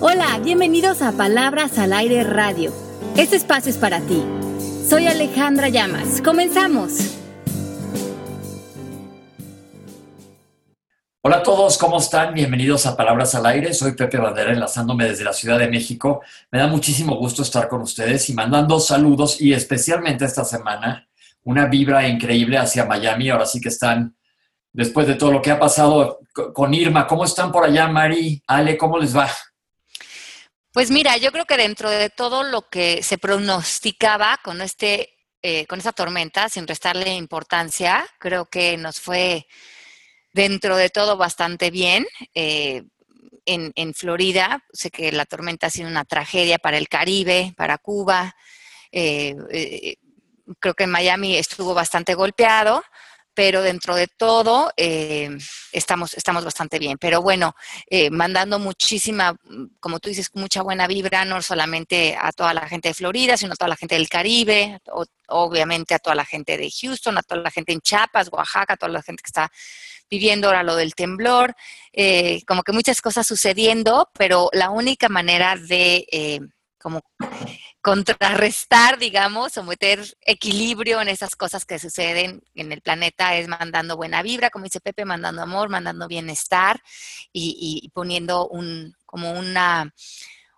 Hola, bienvenidos a Palabras al Aire Radio. Este espacio es para ti. Soy Alejandra Llamas. Comenzamos. Hola a todos, ¿cómo están? Bienvenidos a Palabras al Aire. Soy Pepe Bandera, enlazándome desde la Ciudad de México. Me da muchísimo gusto estar con ustedes y mandando saludos y especialmente esta semana una vibra increíble hacia Miami. Ahora sí que están, después de todo lo que ha pasado con Irma, ¿cómo están por allá, Mari? Ale, ¿cómo les va? Pues mira, yo creo que dentro de todo lo que se pronosticaba con este, eh, con esta tormenta, sin restarle importancia, creo que nos fue dentro de todo bastante bien. Eh, en, en, Florida, sé que la tormenta ha sido una tragedia para el Caribe, para Cuba. Eh, creo que en Miami estuvo bastante golpeado, pero dentro de todo eh, estamos, estamos bastante bien. Pero bueno, eh, mandando muchísima, como tú dices, mucha buena vibra, no solamente a toda la gente de Florida, sino a toda la gente del Caribe, obviamente a toda la gente de Houston, a toda la gente en Chiapas, Oaxaca, a toda la gente que está viviendo ahora lo del temblor, eh, como que muchas cosas sucediendo, pero la única manera de como contrarrestar, digamos, o meter equilibrio en esas cosas que suceden en el planeta es mandando buena vibra, como dice Pepe, mandando amor, mandando bienestar y, poniendo un, como una,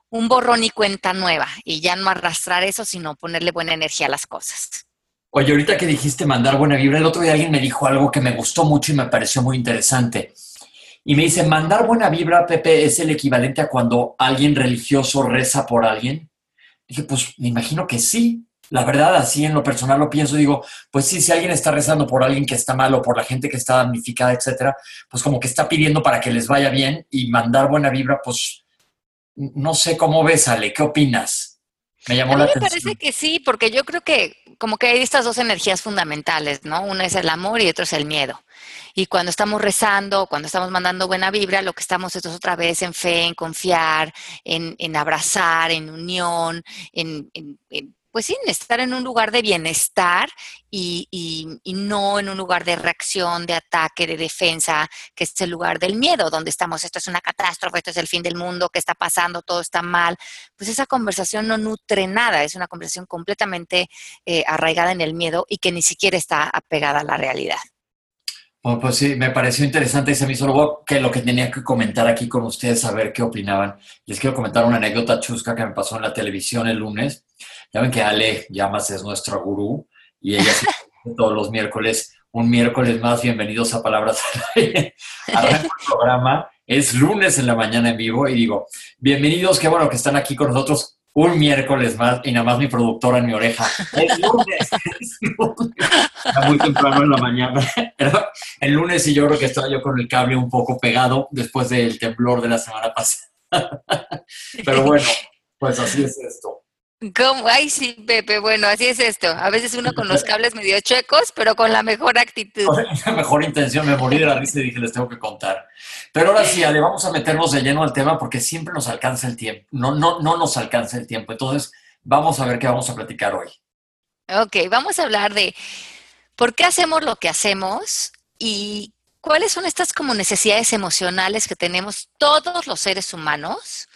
un borrón y cuenta nueva y ya no arrastrar eso, sino ponerle buena energía a las cosas. Oye, ahorita que dijiste mandar buena vibra, el otro día alguien me dijo algo que me gustó mucho y me pareció muy interesante. Y me dice, mandar buena vibra, Pepe, es el equivalente a cuando alguien religioso reza por alguien. Dije, pues me imagino que sí. La verdad, así en lo personal lo pienso, digo, pues sí, si alguien está rezando por alguien que está mal o por la gente que está damnificada, etcétera, pues como que está pidiendo para que les vaya bien y mandar buena vibra, pues no sé cómo ves, Ale, ¿qué opinas? Me llamó la atención. Me parece que sí, porque yo creo que como que hay estas dos energías fundamentales, ¿no? Una es el amor y otro es el miedo. Y cuando estamos rezando, cuando estamos mandando buena vibra, lo que estamos es otra vez en fe, en confiar, en, en abrazar, en unión, en, en, pues sí, estar en un lugar de bienestar y, y, no en un lugar de reacción, de ataque, de defensa, que es el lugar del miedo, donde estamos, esto es una catástrofe, esto es el fin del mundo, ¿qué está pasando? Todo está mal. Pues esa conversación no nutre nada, es una conversación completamente eh, arraigada en el miedo y que ni siquiera está apegada a la realidad. Oh, pues sí, me pareció interesante y se me hizo que lo que tenía que comentar aquí con ustedes, a ver qué opinaban. Les quiero comentar una anécdota chusca que me pasó en la televisión el lunes. Ya ven que Ale Llamas es nuestra gurú y ella todos los miércoles, un miércoles más, bienvenidos a Palabras al Aire. el programa, es lunes en la mañana en vivo y digo, bienvenidos, qué bueno que están aquí con nosotros un miércoles más y nada más mi productora en mi oreja. Es lunes, es lunes. Está muy temprano en la mañana. el lunes y yo creo que estaba yo con el cable un poco pegado después del temblor de la semana pasada. Pero bueno, pues así es esto. ¿Cómo? Ay, sí, Pepe, bueno, así es esto. A veces uno con los cables medio chuecos, pero con la mejor actitud. La mejor intención, me morí de la risa y dije, les tengo que contar. Pero ahora sí, Ale, vamos a meternos de lleno al tema porque siempre nos alcanza el tiempo. No, no, no nos alcanza el tiempo. Entonces, vamos a ver qué vamos a platicar hoy. Ok, vamos a hablar de por qué hacemos lo que hacemos y cuáles son estas como necesidades emocionales que tenemos todos los seres humanos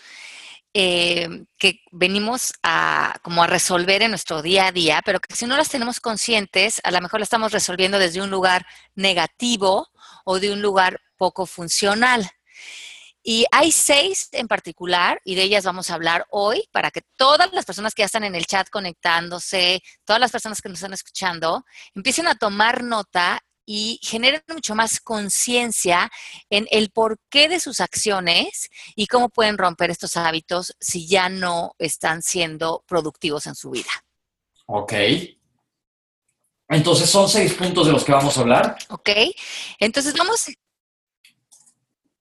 eh, que venimos a como a resolver en nuestro día a día, pero que si no las tenemos conscientes, a lo mejor las estamos resolviendo desde un lugar negativo o de un lugar poco funcional. Y hay seis en particular, y de ellas vamos a hablar hoy, para que todas las personas que ya están en el chat conectándose, todas las personas que nos están escuchando, empiecen a tomar nota y generen mucho más conciencia en el porqué de sus acciones y cómo pueden romper estos hábitos si ya no están siendo productivos en su vida. Ok. Entonces son seis puntos de los que vamos a hablar. Ok. Entonces vamos,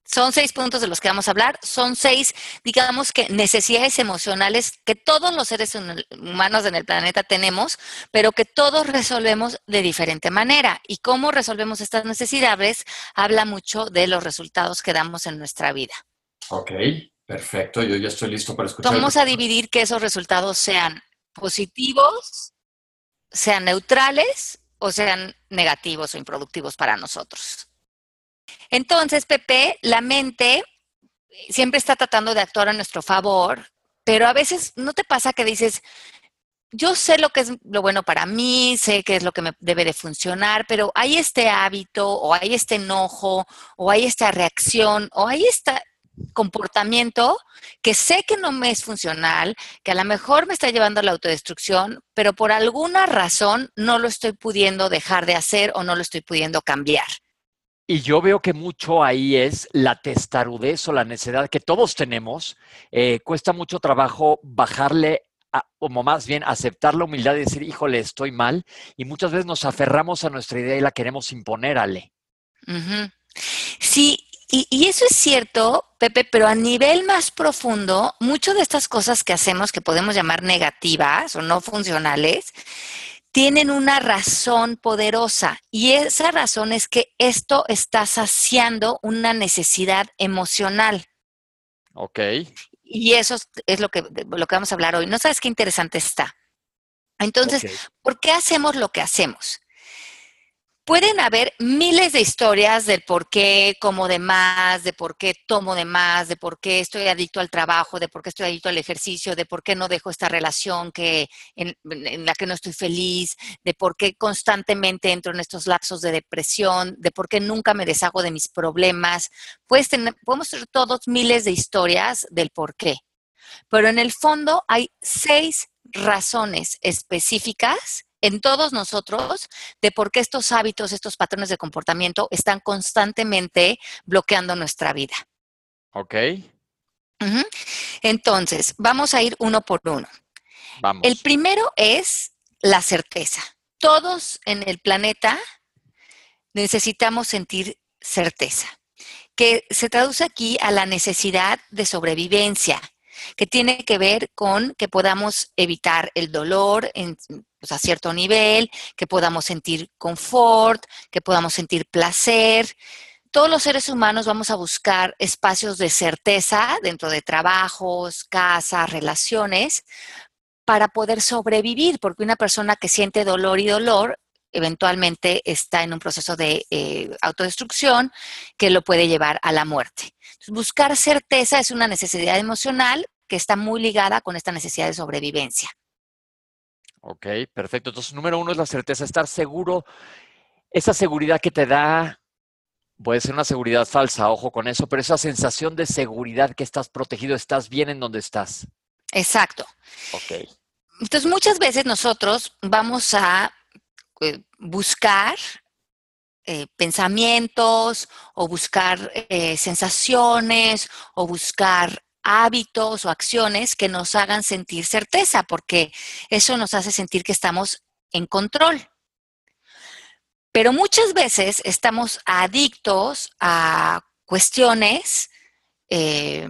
son seis puntos de los que vamos a hablar. Son seis, digamos que necesidades emocionales que todos los seres humanos en el planeta tenemos, pero que todos resolvemos de diferente manera. Y cómo resolvemos estas necesidades habla mucho de los resultados que damos en nuestra vida. Ok, perfecto. Yo ya estoy listo para escuchar. Vamos a dividir que esos resultados sean positivos, sean neutrales o sean negativos o improductivos para nosotros. Entonces, Pepe, la mente siempre está tratando de actuar a nuestro favor, pero a veces no te pasa que dices, yo sé lo que es lo bueno para mí, sé qué es lo que me debe de funcionar, pero hay este hábito o hay este enojo o hay esta reacción o hay este comportamiento que sé que no me es funcional, que a lo mejor me está llevando a la autodestrucción, pero por alguna razón no lo estoy pudiendo dejar de hacer o no lo estoy pudiendo cambiar. Y yo veo que mucho ahí es la testarudez o la necedad que todos tenemos. Eh, cuesta mucho trabajo bajarle, o más bien aceptar la humildad y decir, híjole, estoy mal. Y muchas veces nos aferramos a nuestra idea y la queremos imponer, Ale. Sí, y, y, eso es cierto, Pepe, pero a nivel más profundo, muchas de estas cosas que hacemos que podemos llamar negativas o no funcionales, tienen una razón poderosa y esa razón es que esto está saciando una necesidad emocional. Ok. Y eso es lo que, lo que vamos a hablar hoy. ¿No sabes qué interesante está? Entonces, okay. ¿por qué hacemos lo que hacemos? Pueden haber miles de historias del por qué como de más, de por qué tomo de más, de por qué estoy adicto al trabajo, de por qué estoy adicto al ejercicio, de por qué no dejo esta relación que, en, la que no estoy feliz, de por qué constantemente entro en estos lapsos de depresión, de por qué nunca me deshago de mis problemas. Puedes tener, podemos tener todos miles de historias del por qué. Pero en el fondo hay seis razones específicas en todos nosotros de por qué estos hábitos, estos patrones de comportamiento están constantemente bloqueando nuestra vida. Ok. Uh -huh. Entonces, vamos a ir uno por uno. Vamos. El primero es la certeza. Todos en el planeta necesitamos sentir certeza, que se traduce aquí a la necesidad de sobrevivencia, que tiene que ver con que podamos evitar el dolor en, pues, a cierto nivel, que podamos sentir confort, que podamos sentir placer. Todos los seres humanos vamos a buscar espacios de certeza dentro de trabajos, casas, relaciones, para poder sobrevivir, porque una persona que siente dolor y dolor eventualmente está en un proceso de eh, autodestrucción que lo puede llevar a la muerte. Buscar certeza es una necesidad emocional que está muy ligada con esta necesidad de sobrevivencia. Ok, perfecto. Entonces, número uno es la certeza, estar seguro, esa seguridad que te da, puede ser una seguridad falsa, ojo con eso, pero esa sensación de seguridad que estás protegido, estás bien en donde estás. Exacto. Ok. Entonces, muchas veces nosotros vamos a eh, buscar eh, pensamientos o buscar eh, sensaciones o buscar hábitos o acciones que nos hagan sentir certeza, porque eso nos hace sentir que estamos en control. Pero muchas veces estamos adictos a cuestiones, eh,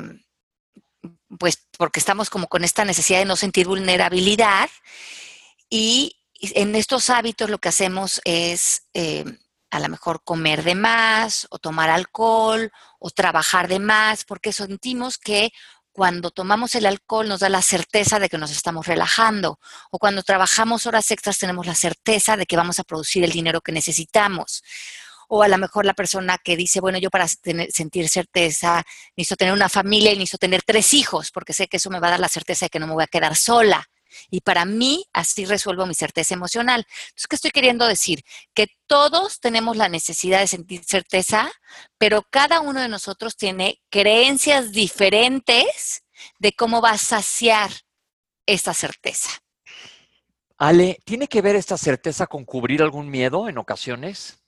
pues porque estamos como con esta necesidad de no sentir vulnerabilidad y en estos hábitos lo que hacemos es eh, a lo mejor comer de más o tomar alcohol o trabajar de más, porque sentimos que cuando tomamos el alcohol nos da la certeza de que nos estamos relajando o cuando trabajamos horas extras tenemos la certeza de que vamos a producir el dinero que necesitamos. O a lo mejor la persona que dice, bueno, yo para tener, sentir certeza necesito tener una familia y necesito tener tres hijos porque sé que eso me va a dar la certeza de que no me voy a quedar sola. Y para mí, así resuelvo mi certeza emocional. Entonces, ¿qué estoy queriendo decir? Que todos tenemos la necesidad de sentir certeza, pero cada uno de nosotros tiene creencias diferentes de cómo va a saciar esta certeza. Ale, ¿tiene que ver esta certeza con cubrir algún miedo en ocasiones?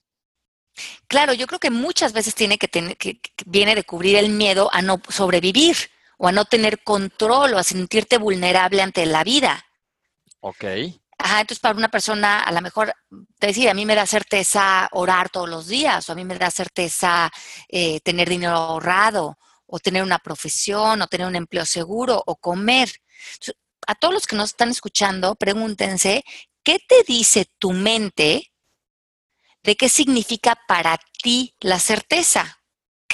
Claro, yo creo que muchas veces tiene que tener, que, que viene de cubrir el miedo a no sobrevivir o a no tener control o a sentirte vulnerable ante la vida. Ok. Ajá, entonces para una persona a lo mejor te decía, a mí me da certeza orar todos los días, o a mí me da certeza eh, tener dinero ahorrado, o tener una profesión, o tener un empleo seguro, o comer. Entonces, a todos los que nos están escuchando, pregúntense, ¿qué te dice tu mente de qué significa para ti la certeza?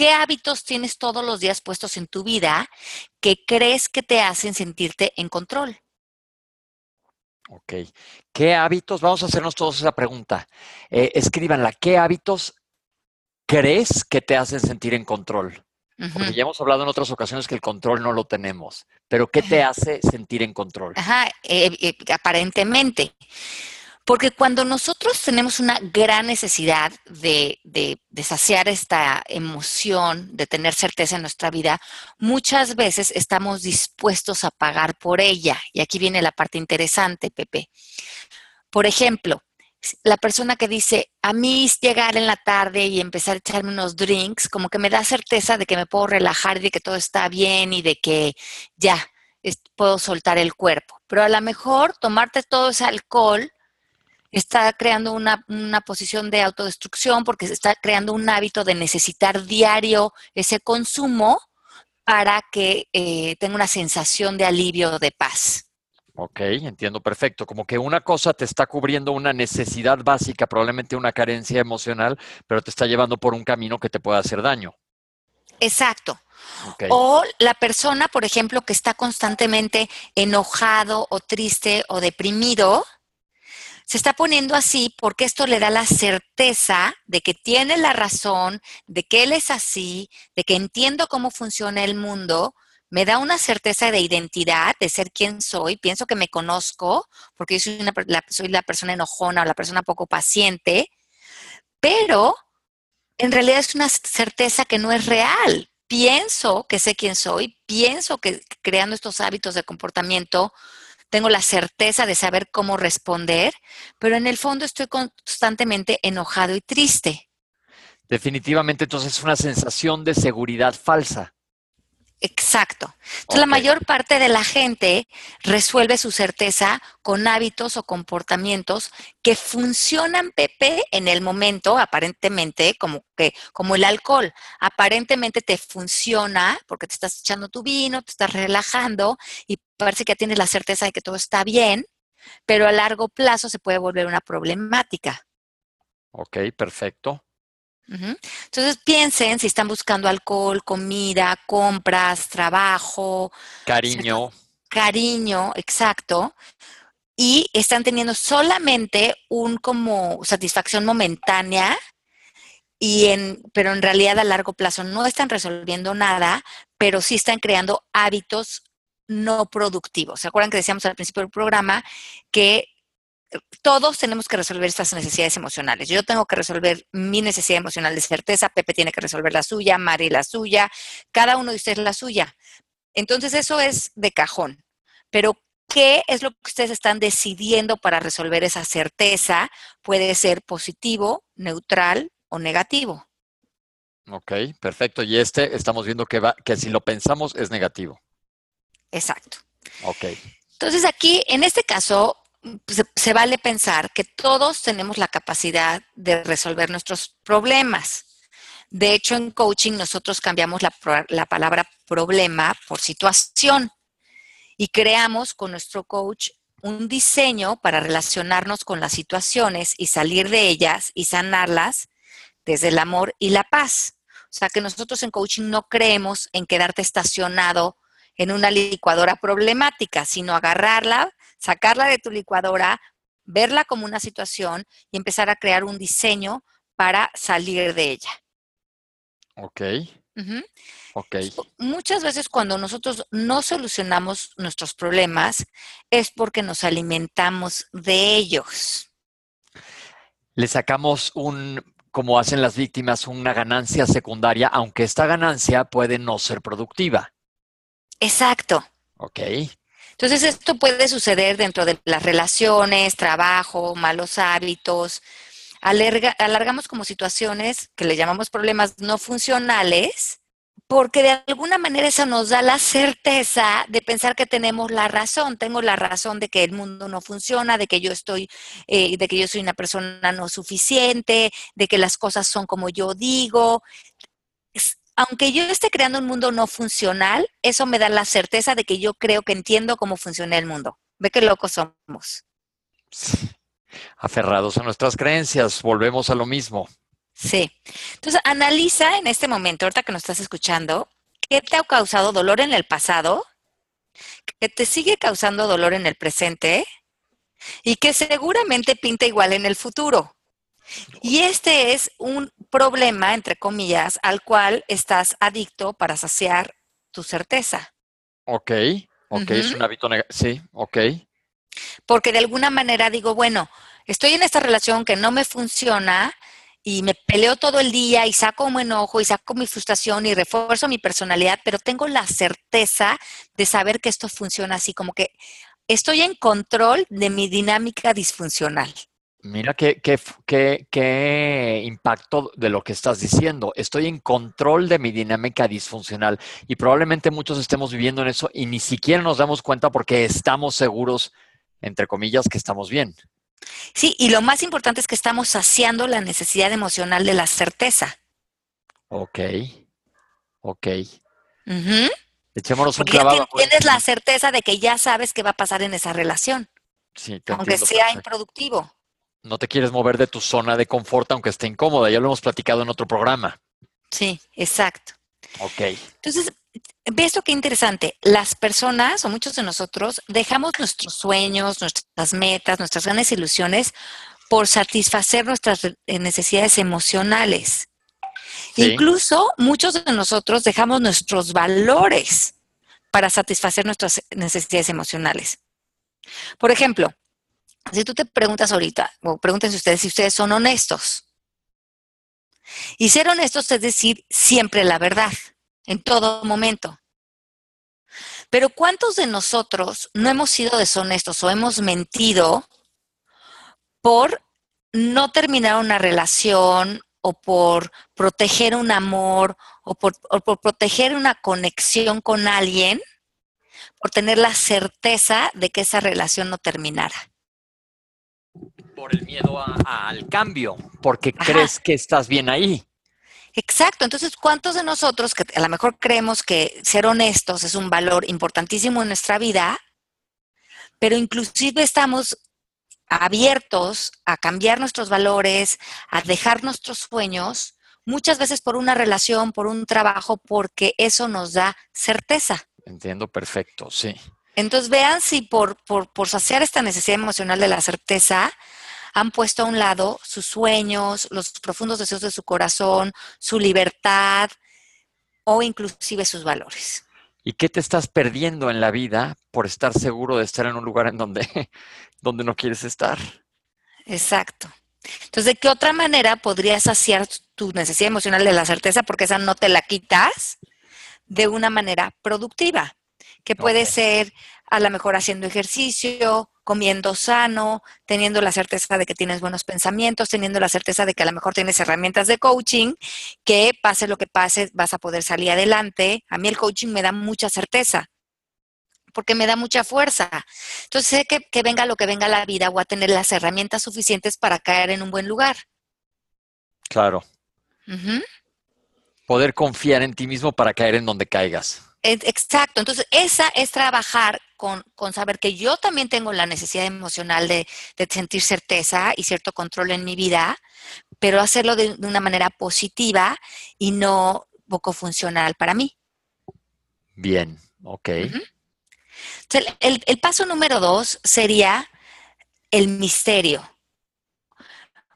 ¿Qué hábitos tienes todos los días puestos en tu vida que crees que te hacen sentirte en control? Ok. ¿Qué hábitos? Vamos a hacernos todos esa pregunta. Eh, escríbanla. ¿Qué hábitos crees que te hacen sentir en control? Porque ya hemos hablado en otras ocasiones que el control no lo tenemos. Pero ¿qué te hace sentir en control? Ajá, eh, eh, aparentemente. Porque cuando nosotros tenemos una gran necesidad de, de, saciar esta emoción, de tener certeza en nuestra vida, muchas veces estamos dispuestos a pagar por ella. Y aquí viene la parte interesante, Pepe. Por ejemplo, la persona que dice, a mí llegar en la tarde y empezar a echarme unos drinks, como que me da certeza de que me puedo relajar y de que todo está bien y de que ya puedo soltar el cuerpo. Pero a lo mejor tomarte todo ese alcohol está creando una, posición de autodestrucción porque se está creando un hábito de necesitar diario ese consumo para que eh, tenga una sensación de alivio, de paz. Ok, entiendo perfecto. Como que una cosa te está cubriendo una necesidad básica, probablemente una carencia emocional, pero te está llevando por un camino que te puede hacer daño. Exacto. O la persona, por ejemplo, que está constantemente enojado o triste o deprimido, se está poniendo así porque esto le da la certeza de que tiene la razón, de que él es así, de que entiendo cómo funciona el mundo, me da una certeza de identidad, de ser quien soy, pienso que me conozco, porque yo soy, la, soy la persona enojona o la persona poco paciente, pero en realidad es una certeza que no es real. Pienso que sé quién soy, pienso que creando estos hábitos de comportamiento tengo la certeza de saber cómo responder, pero en el fondo estoy constantemente enojado y triste. Definitivamente entonces es una sensación de seguridad falsa. Exacto. Entonces, la mayor parte de la gente resuelve su certeza con hábitos o comportamientos que funcionan, Pepe, en el momento, aparentemente, como que, como el alcohol. Aparentemente te funciona porque te estás echando tu vino, te estás relajando y parece que tienes la certeza de que todo está bien, pero a largo plazo se puede volver una problemática. Ok, perfecto. Entonces piensen si están buscando alcohol, comida, compras, trabajo. Cariño. Cariño, exacto. Y están teniendo solamente un como satisfacción momentánea, y en, pero en realidad a largo plazo no están resolviendo nada, pero sí están creando hábitos no productivos. ¿Se acuerdan que decíamos al principio del programa que todos tenemos que resolver estas necesidades emocionales. Yo tengo que resolver mi necesidad emocional de certeza, Pepe tiene que resolver la suya, Mari la suya, cada uno de ustedes la suya. Entonces eso es de cajón. Pero ¿qué es lo que ustedes están decidiendo para resolver esa certeza? Puede ser positivo, neutral o negativo. Ok, perfecto. Y este estamos viendo que, va, que si lo pensamos es negativo. Exacto. Ok. Entonces aquí, en este caso, pues, se, vale pensar que todos tenemos la capacidad de resolver nuestros problemas. De hecho, en coaching nosotros cambiamos la, la, palabra problema por situación y creamos con nuestro coach un diseño para relacionarnos con las situaciones y salir de ellas y sanarlas desde el amor y la paz. O sea que nosotros en coaching no creemos en quedarte estacionado en una licuadora problemática, sino agarrarla, sacarla de tu licuadora, verla como una situación y empezar a crear un diseño para salir de ella. Ok. Ok. Muchas veces cuando nosotros no solucionamos nuestros problemas es porque nos alimentamos de ellos. Le sacamos un, como hacen las víctimas, una ganancia secundaria, aunque esta ganancia puede no ser productiva. Exacto. Ok. Entonces, esto puede suceder dentro de las relaciones, trabajo, malos hábitos. alargamos como situaciones que le llamamos problemas no funcionales, porque de alguna manera eso nos da la certeza de pensar que tenemos la razón. Tengo la razón de que el mundo no funciona, de que yo estoy, eh, de que yo soy una persona no suficiente, de que las cosas son como yo digo aunque yo esté creando un mundo no funcional, eso me da la certeza de que yo creo que entiendo cómo funciona el mundo. Ve qué locos somos. Aferrados a nuestras creencias, volvemos a lo mismo. Sí. Entonces, analiza en este momento, ahorita que nos estás escuchando, qué te ha causado dolor en el pasado, qué te sigue causando dolor en el presente y que seguramente pinta igual en el futuro. Y este es un problema, entre comillas, al cual estás adicto para saciar tu certeza. Ok, ok, es un hábito negativo. Sí, ok. Porque de alguna manera digo, bueno, estoy en esta relación que no me funciona y me peleo todo el día y saco mi enojo y saco mi frustración y refuerzo mi personalidad, pero tengo la certeza de saber que esto funciona así, como que estoy en control de mi dinámica disfuncional. Mira qué, qué, qué- qué impacto de lo que estás diciendo. Estoy en control de mi dinámica disfuncional y probablemente muchos estemos viviendo en eso y ni siquiera nos damos cuenta porque estamos seguros, entre comillas, que estamos bien. Sí, y lo más importante es que estamos saciando la necesidad emocional de la certeza. Ok, ok. Ujú. Echémonos un Porque clavado. pues. tienes la certeza de que ya sabes qué va a pasar en esa relación, Sí, te aunque sea improductivo. No te quieres mover de tu zona de confort aunque esté incómoda. Ya lo hemos platicado en otro programa. Sí, exacto. Ok. Entonces, ve esto qué interesante. Las personas, o muchos de nosotros, dejamos nuestros sueños, nuestras metas, nuestras grandes ilusiones por satisfacer nuestras necesidades emocionales. Sí. Incluso muchos de nosotros dejamos nuestros valores para satisfacer nuestras necesidades emocionales. Por ejemplo, si tú te preguntas ahorita, o pregúntense ustedes si ustedes son honestos. Y ser honestos es decir siempre la verdad, en todo momento. Pero ¿cuántos de nosotros no hemos sido deshonestos o hemos mentido por no terminar una relación o por proteger un amor o por, o por proteger una conexión con alguien, por tener la certeza de que esa relación no terminara? Por el miedo a- a- al cambio, porque Ajá. crees que estás bien ahí. Exacto, entonces, ¿cuántos de nosotros que a lo mejor creemos que ser honestos es un valor importantísimo en nuestra vida, pero inclusive estamos abiertos a cambiar nuestros valores, a dejar nuestros sueños, muchas veces por una relación, por un trabajo, porque eso nos da certeza. Entiendo perfecto, sí. Entonces vean si por, por, por saciar esta necesidad emocional de la certeza han puesto a un lado sus sueños, los profundos deseos de su corazón, su libertad o inclusive sus valores. ¿Y qué te estás perdiendo en la vida por estar seguro de estar en un lugar en donde, donde no quieres estar? Exacto. Entonces, ¿de qué otra manera podrías saciar tu necesidad emocional de la certeza? Porque esa no te la quitas de una manera productiva, que puede ser a lo mejor haciendo ejercicio, comiendo sano, teniendo la certeza de que tienes buenos pensamientos, teniendo la certeza de que a lo mejor tienes herramientas de coaching, que pase lo que pase, vas a poder salir adelante. A mí el coaching me da mucha certeza, porque me da mucha fuerza. Entonces sé que, que venga lo que venga a la vida, voy a tener las herramientas suficientes para caer en un buen lugar. Claro. Poder confiar en ti mismo para caer en donde caigas. Exacto, entonces esa es trabajar con, con saber que yo también tengo la necesidad emocional de, de sentir certeza y cierto control en mi vida, pero hacerlo de, de una manera positiva y no poco funcional para mí. Bien, ok. Entonces, el, el- paso número dos sería el misterio.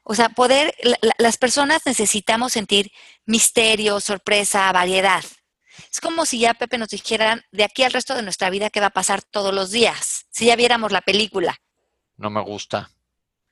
O sea, poder, la- las personas necesitamos sentir misterio, sorpresa, variedad. Es como si ya Pepe nos dijeran de aquí al resto de nuestra vida qué va a pasar todos los días, si ya viéramos la película. No me gusta.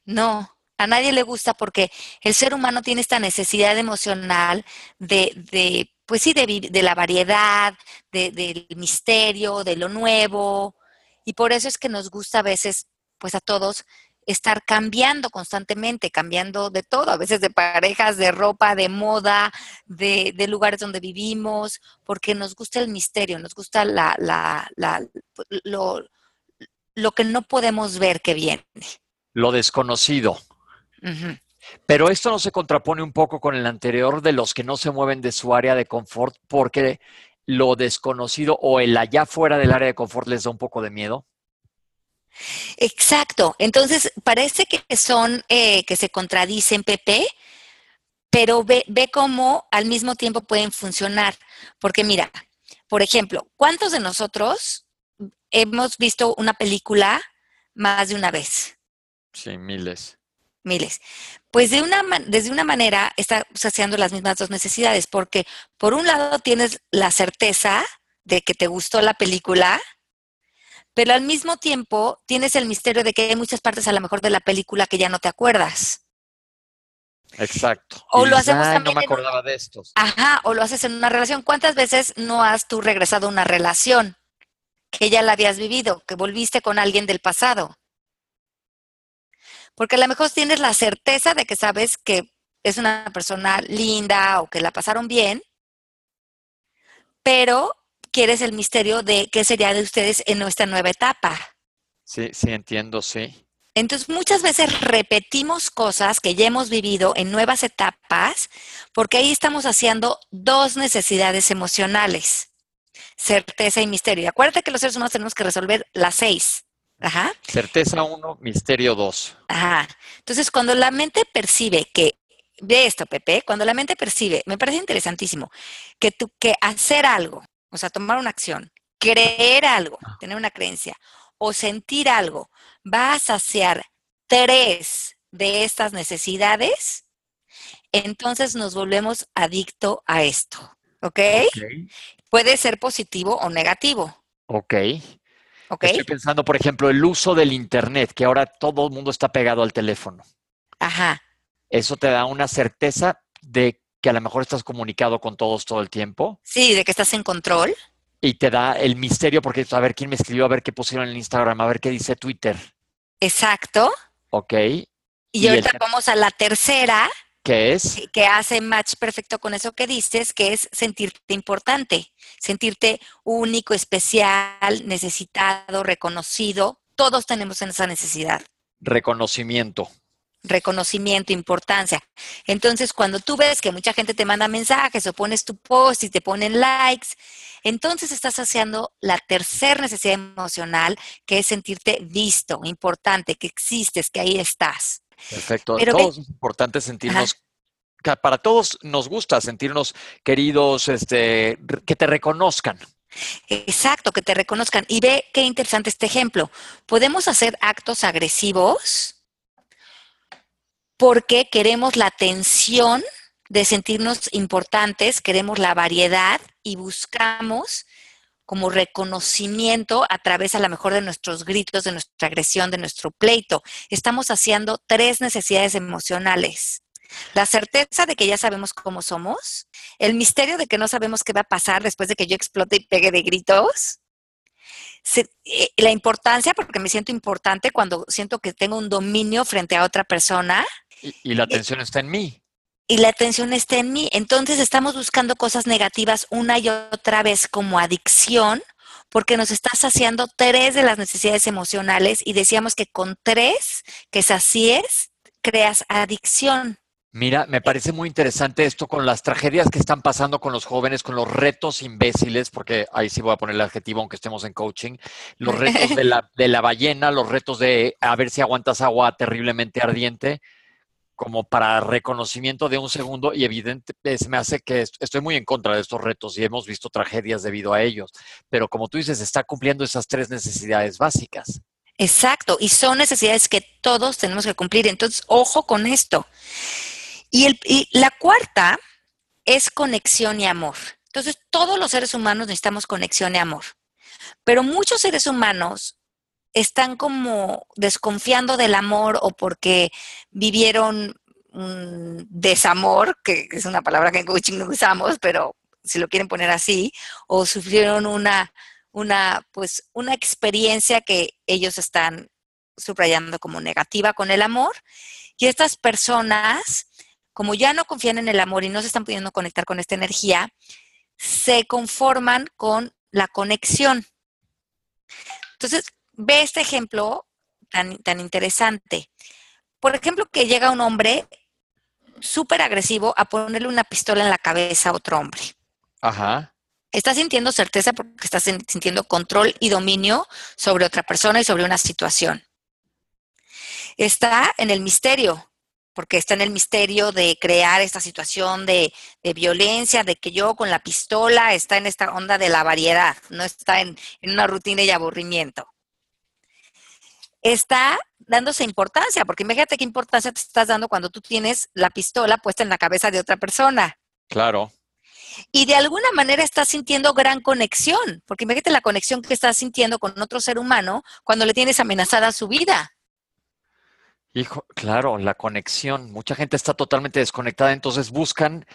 No, a nadie le gusta porque el ser humano tiene esta necesidad emocional de, de pues sí, de, de la variedad, de- del misterio, de lo nuevo. Y por eso es que nos gusta a veces, pues a todos, estar cambiando constantemente, cambiando de todo, a veces de parejas, de ropa, de moda, de, de lugares donde vivimos, porque nos gusta el misterio, nos gusta la, la, la- lo, lo que no podemos ver que viene. Lo desconocido. Pero esto no se contrapone un poco con el anterior de los que no se mueven de su área de confort porque lo desconocido o el allá fuera del área de confort les da un poco de miedo. Exacto. Entonces, parece que son, eh, que se contradicen, Pepe, pero ve, ve cómo al mismo tiempo pueden funcionar. Porque mira, por ejemplo, ¿cuántos de nosotros hemos visto una película más de una vez? Sí, miles. Miles. Pues de una, desde una manera estás saciando las mismas dos necesidades, porque por un lado tienes la certeza de que te gustó la película, pero al mismo tiempo tienes el misterio de que hay muchas partes a lo mejor de la película que ya no te acuerdas. Exacto. O lo hacemos también No me en- acordaba de estos. Ajá, o lo haces en una relación. ¿Cuántas veces no has tú regresado a una relación que ya la habías vivido, que volviste con alguien del pasado? Porque a lo mejor tienes la certeza de que sabes que es una persona linda o que la pasaron bien, pero quieres el misterio de qué sería de ustedes en nuestra nueva etapa. Sí, sí, entiendo, sí. Entonces, muchas veces repetimos cosas que ya hemos vivido en nuevas etapas, porque ahí estamos haciendo dos necesidades emocionales, certeza y misterio. Y acuérdate que los seres humanos tenemos que resolver las seis. Ajá, Certeza uno, misterio dos. ajá. Entonces, cuando la mente percibe que, ve esto, Pepe, cuando la mente percibe, me parece interesantísimo, que, tú, que hacer algo, o sea, tomar una acción, creer algo, tener una creencia, o sentir algo, va a saciar tres de estas necesidades, entonces nos volvemos adicto a esto. ¿Ok? Puede ser positivo o negativo. Ok. ¿Ok? Estoy pensando, por ejemplo, el uso del Internet, que ahora todo el mundo está pegado al teléfono. Ajá. Eso te da una certeza de que a lo mejor estás comunicado con todos todo el tiempo Sí, de que estás en control. y te da el misterio porque a ver quién me escribió, a ver qué pusieron en Instagram, a ver qué dice Twitter. Exacto. Ok. Y, Y ahorita el- vamos a la tercera, ¿Qué es? que- que hace match perfecto con eso que dices, que es sentirte importante, sentirte único, especial, necesitado, reconocido. Todos tenemos esa necesidad. Reconocimiento. Reconocimiento, importancia. Entonces, cuando tú ves que mucha gente te manda mensajes o pones tu post y te ponen likes, entonces estás haciendo la tercera necesidad emocional, que es sentirte visto, importante, que existes, que ahí estás. Perfecto. Pero todos es importante sentirnos, para todos nos gusta sentirnos queridos, este, que te reconozcan. Exacto, que te reconozcan. Y ve qué interesante este ejemplo. Podemos hacer actos agresivos porque queremos la atención de sentirnos importantes, queremos la variedad y buscamos como reconocimiento a través a lo mejor de nuestros gritos, de nuestra agresión, de nuestro pleito. Estamos haciendo tres necesidades emocionales. La certeza de que ya sabemos cómo somos, el misterio de que no sabemos qué va a pasar después de que yo explote y pegue de gritos, eh, la importancia, porque me siento importante cuando siento que tengo un dominio frente a otra persona Y, y la atención está en mí. y la atención está en mí. Entonces estamos buscando cosas negativas una y otra vez como adicción, porque nos está saciando tres de las necesidades emocionales y decíamos que con tres que sacies, creas adicción. Mira, me parece muy interesante esto con las tragedias que están pasando con los jóvenes, con los retos imbéciles, porque ahí sí voy a poner el adjetivo aunque estemos en coaching, los retos de la, de la ballena, los retos de a ver si aguantas agua terriblemente ardiente, como para reconocimiento de un segundo y evidente, eh, se me hace que est- estoy muy en contra de estos retos y hemos visto tragedias debido a ellos, pero como tú dices, está cumpliendo esas tres necesidades básicas. Exacto, y son necesidades que todos tenemos que cumplir. Entonces, ojo con esto. Y, el, y la cuarta es conexión y amor. Entonces, todos los seres humanos necesitamos conexión y amor. Pero muchos seres humanos están como desconfiando del amor o porque vivieron un desamor, que es una palabra que en coaching no usamos, pero si lo quieren poner así, o sufrieron una, una, pues, una experiencia que ellos están subrayando como negativa con el amor. Y estas personas, como ya no confían en el amor y no se están pudiendo conectar con esta energía, se conforman con la conexión. Entonces, ve este ejemplo tan, tan interesante. Por ejemplo, que llega un hombre súper agresivo a ponerle una pistola en la cabeza a otro hombre. Ajá. Está sintiendo certeza porque está sin- sintiendo control y dominio sobre otra persona y sobre una situación. Está en el misterio, porque está en el misterio de crear esta situación de, de violencia, de que yo con la pistola está en esta onda de la variedad, no está en, en una rutina y aburrimiento. Está dándose importancia, porque imagínate qué importancia te estás dando cuando tú tienes la pistola puesta en la cabeza de otra persona. Claro. Y de alguna manera estás sintiendo gran conexión, porque imagínate la conexión que estás sintiendo con otro ser humano cuando le tienes amenazada su vida. Hijo, claro, la conexión. Mucha gente está totalmente desconectada, entonces buscan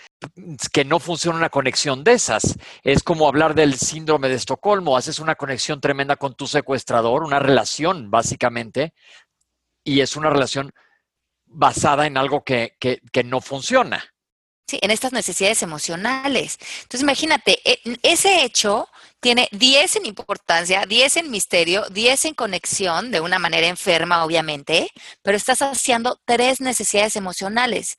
que no funcione una conexión de esas. Es como hablar del síndrome de Estocolmo. Haces una conexión tremenda con tu secuestrador, una relación, básicamente, y es una relación basada en algo que, que, que no funciona. En estas necesidades emocionales. Entonces, imagínate, e, ese hecho tiene 10 en importancia, 10 en misterio, 10 en conexión, de una manera enferma, obviamente, pero estás saciando tres necesidades emocionales.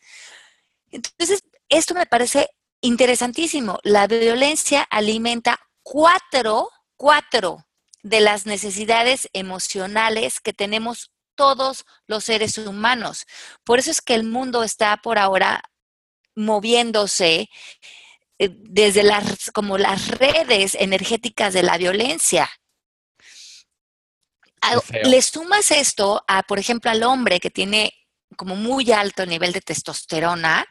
Entonces, esto me parece interesantísimo. La violencia alimenta cuatro, cuatro de las necesidades emocionales que tenemos todos los seres humanos. Por eso es que el mundo está por ahora moviéndose eh, desde las, como las redes energéticas de la violencia. Le sumas esto a, por ejemplo, al hombre que tiene como muy alto nivel de testosterona,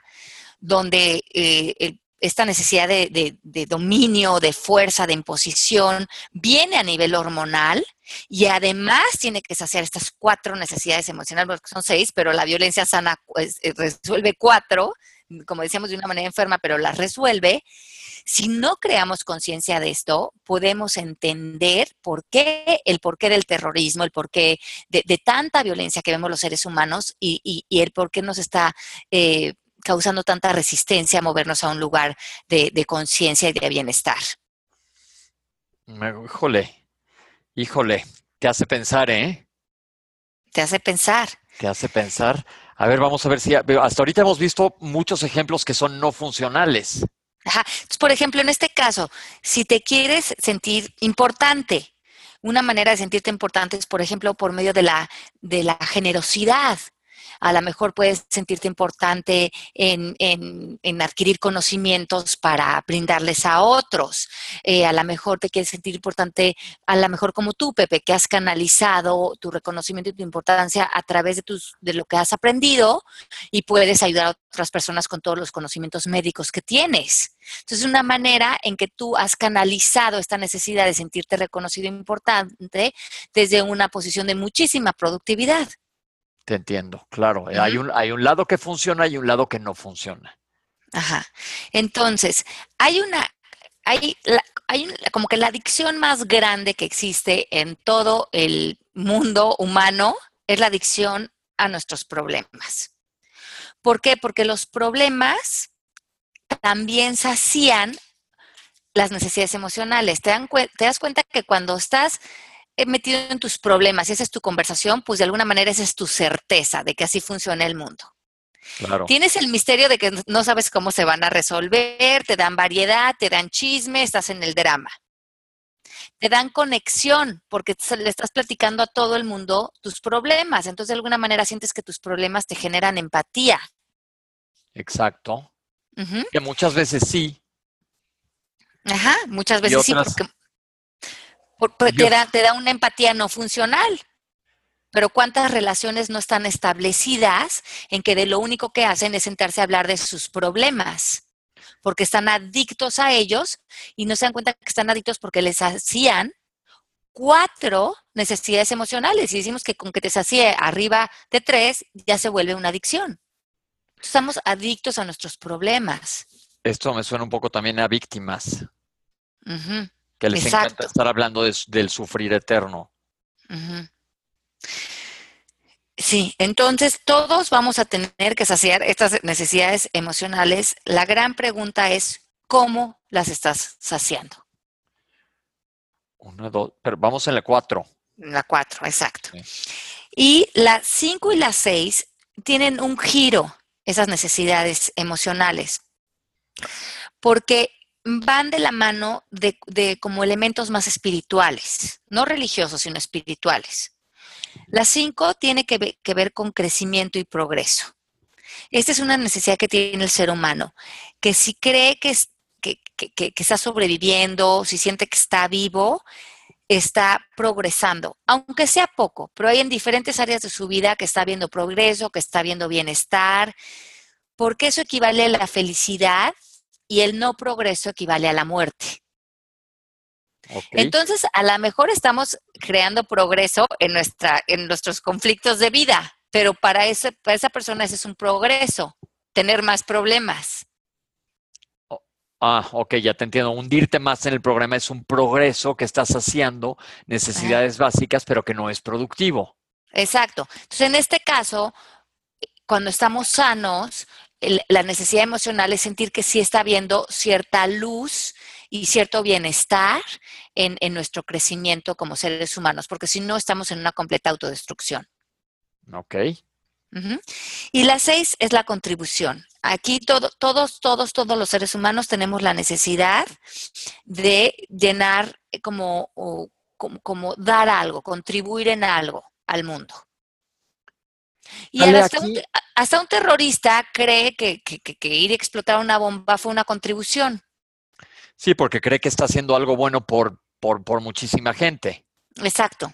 donde eh, esta necesidad de, dominio, de fuerza, de imposición, viene a nivel hormonal y además tiene que saciar estas cuatro necesidades emocionales, porque son seis, pero la violencia sana pues, eh, resuelve cuatro, como decíamos, de una manera enferma, pero las resuelve. Si no creamos conciencia de esto, podemos entender por qué, el porqué del terrorismo, el porqué de, tanta violencia que vemos los seres humanos y, el por qué nos está eh, causando tanta resistencia a movernos a un lugar de, de conciencia y de bienestar. Híjole, híjole, te hace pensar, ¿eh? Te hace pensar. Te hace pensar. A ver, vamos a ver si hasta ahorita hemos visto muchos ejemplos que son no funcionales. Ajá. Por ejemplo, en este caso, si te quieres sentir importante, una manera de sentirte importante es, por ejemplo, por medio de la, de la generosidad a lo mejor puedes sentirte importante en, adquirir conocimientos para brindarles a otros. Eh, a lo mejor te quieres sentir importante, a lo mejor como tú, Pepe, que has canalizado tu reconocimiento y tu importancia a través de, tus, de lo que has aprendido y puedes ayudar a otras personas con todos los conocimientos médicos que tienes. Entonces, una manera en que tú has canalizado esta necesidad de sentirte reconocido e importante desde una posición de muchísima productividad. Te entiendo, claro. hay, un, hay un lado que funciona y un lado que no funciona. Ajá. Entonces, hay una, hay, hay como que la adicción más grande que existe en todo el mundo humano es la adicción a nuestros problemas. ¿Por qué? Porque los problemas también sacían las necesidades emocionales. ¿Te, dan, te das cuenta que cuando estás metido en tus problemas y esa es tu conversación, pues de alguna manera esa es tu certeza de que así funciona el mundo. Claro. Tienes el misterio de que no sabes cómo se van a resolver, te dan variedad, te dan chisme, estás en el drama. Te dan conexión porque le estás platicando a todo el mundo tus problemas. Entonces, de alguna manera sientes que tus problemas te generan empatía. Exacto. Que muchas veces sí. Ajá, muchas veces sí, porque te, da, te da una empatía no funcional. Pero ¿cuántas relaciones no están establecidas en que de lo único que hacen es sentarse a hablar de sus problemas? Porque están adictos a ellos y no se dan cuenta que están adictos porque les hacían cuatro necesidades emocionales. Y decimos que con que te sacie arriba de tres, ya se vuelve una adicción. Estamos adictos a nuestros problemas. Esto me suena un poco también a víctimas que les encanta estar hablando del sufrir eterno. Sí, entonces todos vamos a tener que saciar estas necesidades emocionales. La gran pregunta es, ¿cómo las estás saciando? Una, dos, pero vamos en la cuatro. La cuatro, exacto. Y las cinco y las seis tienen un giro, esas necesidades emocionales, porque van de la mano de, como elementos más espirituales, no religiosos, sino espirituales. La cinco tiene que, ver con crecimiento y progreso. Esta es una necesidad que tiene el ser humano, que si cree que, que, está sobreviviendo, si siente que está vivo, está progresando, aunque sea poco, pero hay en diferentes áreas de su vida que está viendo progreso, que está viendo bienestar, porque eso equivale a la felicidad y el no progreso equivale a la muerte. Entonces, a lo mejor estamos creando progreso en, nuestra, en nuestros conflictos de vida, pero para, ese, para esa persona ese es un progreso, tener más problemas. Ah, ok, ya te entiendo. Hundirte más en el programa es un progreso que estás haciendo necesidades básicas, pero que no es productivo. Exacto. Entonces, en este caso, cuando estamos sanos, la necesidad emocional es sentir que sí está habiendo cierta luz y cierto bienestar en, nuestro crecimiento como seres humanos, porque si no estamos en una completa autodestrucción. Ok. Y la seis es la contribución. Aquí todos, todos, todos los seres humanos tenemos la necesidad de llenar eh, como, como, dar algo, contribuir en algo al mundo. Y hasta, un, terrorista cree que, que, ir a explotar una bomba fue una contribución. Sí, porque cree que está haciendo algo bueno por, por, por muchísima gente. Exacto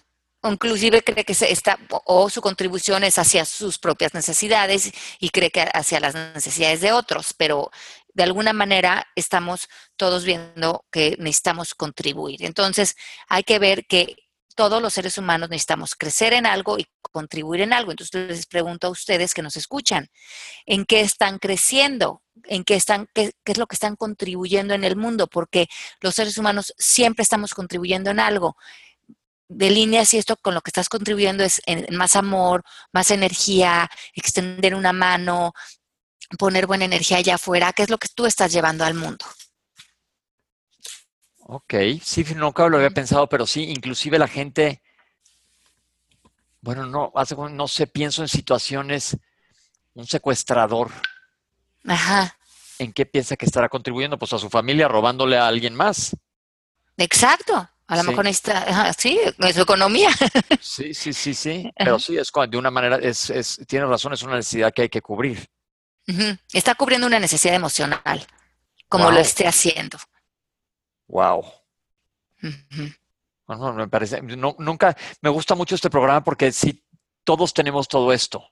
inclusive cree que está, o su contribución es hacia sus propias necesidades y cree que hacia las necesidades de otros, pero de alguna manera estamos todos viendo que necesitamos contribuir. Entonces, hay que ver que todos los seres humanos necesitamos crecer en algo y contribuir en algo. Entonces, les pregunto a ustedes que nos escuchan, ¿en qué están creciendo? ¿En qué están, qué, qué es lo que están contribuyendo en el mundo? Porque los seres humanos siempre estamos contribuyendo en algo de línea si esto con lo que estás contribuyendo es en más amor, más energía, extender una mano, poner buena energía allá afuera, ¿qué es lo que tú estás llevando al mundo? Ok, sí, nunca lo había pensado, pero sí, inclusive la gente, bueno, no, no sé, pienso en situaciones, un secuestrador. Ajá. ¿En qué piensa que estará contribuyendo? Pues a su familia, robándole a alguien más. Exacto. A lo mejor necesita, sí, es su economía. Sí, sí, sí, sí. Pero sí, es de una manera, es, es, tiene razón, es una necesidad que hay que cubrir. Está cubriendo una necesidad emocional, como lo esté haciendo. Wow. Bueno, me parece, nunca, me gusta mucho este programa porque sí, todos tenemos todo esto.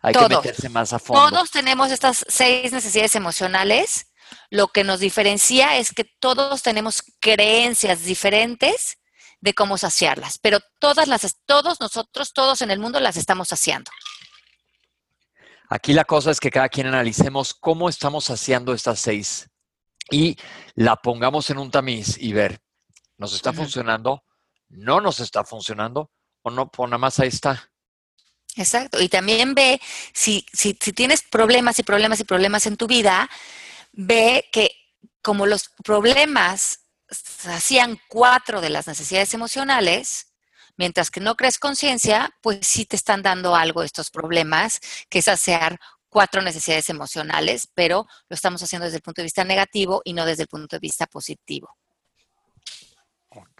Hay que meterse más a fondo. Todos tenemos estas seis necesidades emocionales lo que nos diferencia es que todos tenemos creencias diferentes de cómo saciarlas, pero todas las, todos nosotros, todos en el mundo las estamos saciando. Aquí la cosa es que cada quien analicemos cómo estamos saciando estas seis y la pongamos en un tamiz y ver, ¿nos está funcionando? ¿No nos está funcionando? ¿O no? Pues nada más ahí está. Exacto. Y también ve si, si, si tienes problemas y problemas y problemas en tu vida, ve que como los problemas hacían cuatro de las necesidades emocionales, mientras que no crees conciencia, pues sí te están dando algo estos problemas, que es hacer cuatro necesidades emocionales, pero lo estamos haciendo desde el punto de vista negativo y no desde el punto de vista positivo.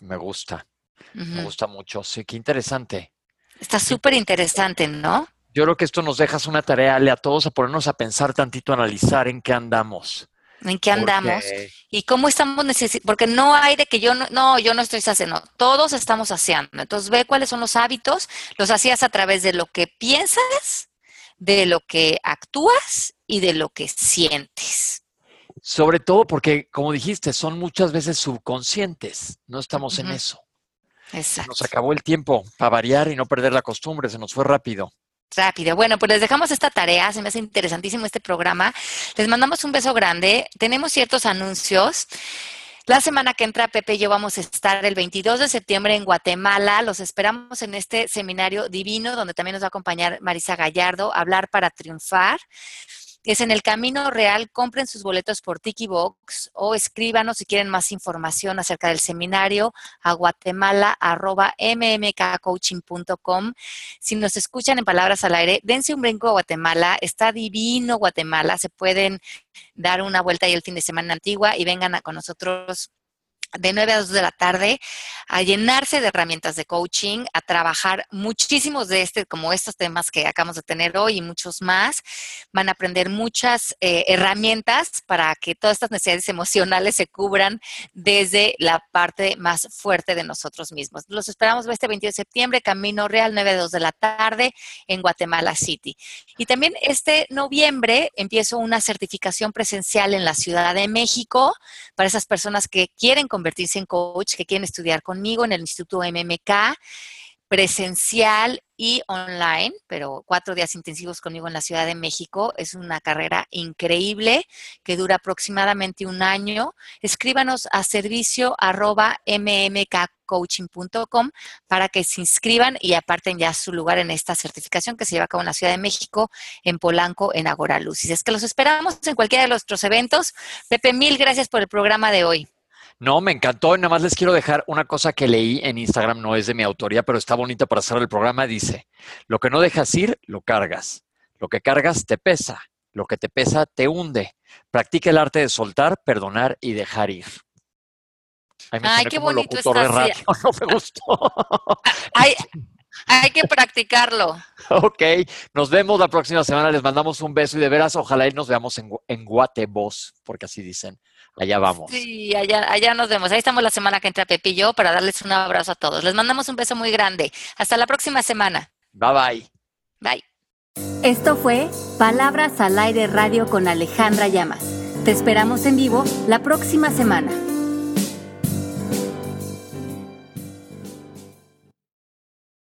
Me gusta, me gusta mucho, sí, qué interesante. Está súper interesante, ¿no? Yo creo que esto nos deja una tarea a todos a ponernos a pensar tantito, a analizar en qué andamos. En qué andamos y cómo estamos necesitando, porque no hay de que yo no, no, yo no estoy haciendo, todos estamos haciendo. Entonces ve cuáles son los hábitos, los hacías a través de lo que piensas, de lo que actúas y de lo que sientes. Sobre todo porque, como dijiste, son muchas veces subconscientes, no estamos en eso. Exacto. Nos acabó el tiempo para variar y no perder la costumbre, se nos fue rápido. Rápido. Bueno, pues les dejamos esta tarea. Se me hace interesantísimo este programa. Les mandamos un beso grande. Tenemos ciertos anuncios. La semana que entra, Pepe y yo vamos a estar el 22 de septiembre en Guatemala. Los esperamos en este seminario divino donde también nos va a acompañar Marisa Gallardo, Hablar para Triunfar es en el Camino Real. Compren sus boletos por Tiki Box o escríbanos si quieren más información acerca del seminario a guatemala.mmkcoaching.com. Si nos escuchan en palabras al aire, dense un brinco a Guatemala. Está divino Guatemala. Se pueden dar una vuelta ahí el fin de semana antigua y vengan a, con nosotros de 9 a 2 de la tarde a llenarse de herramientas de coaching, a trabajar muchísimos de este, como estos temas que acabamos de tener hoy y muchos más. Van a aprender muchas eh, herramientas para que todas estas necesidades emocionales se cubran desde la parte más fuerte de nosotros mismos. Los esperamos este 22 de septiembre, Camino Real, 9 a 2 de la tarde en Guatemala City. Y también este noviembre empiezo una certificación presencial en la Ciudad de México para esas personas que quieren en coach, que quieren estudiar conmigo en el Instituto MMK, presencial y online, pero cuatro días intensivos conmigo en la Ciudad de México. Es una carrera increíble que dura aproximadamente un año. Escríbanos a servicio arroba mmkcoaching.com para que se inscriban y aparten ya su lugar en esta certificación que se lleva a cabo en la Ciudad de México, en Polanco, en Agora Lucis. Es que los esperamos en cualquiera de nuestros eventos. Pepe, mil gracias por el programa de hoy. No, me encantó. Nada más les quiero dejar una cosa que leí en Instagram, no es de mi autoría, pero está bonita para hacer el programa. Dice, lo que no dejas ir, lo cargas. Lo que cargas te pesa. Lo que te pesa te hunde. Practica el arte de soltar, perdonar y dejar ir. Ay, qué bonito está. No me gustó. Hay, hay que practicarlo. Ok, nos vemos la próxima semana. Les mandamos un beso y de veras, ojalá y nos veamos en, en Guatebos, porque así dicen. Allá vamos. Sí, allá, allá nos vemos. Ahí estamos la semana que entra Pepe y yo para darles un abrazo a todos. Les mandamos un beso muy grande. Hasta la próxima semana. Bye bye. Bye. Esto fue Palabras al Aire Radio con Alejandra Llamas. Te esperamos en vivo la próxima semana.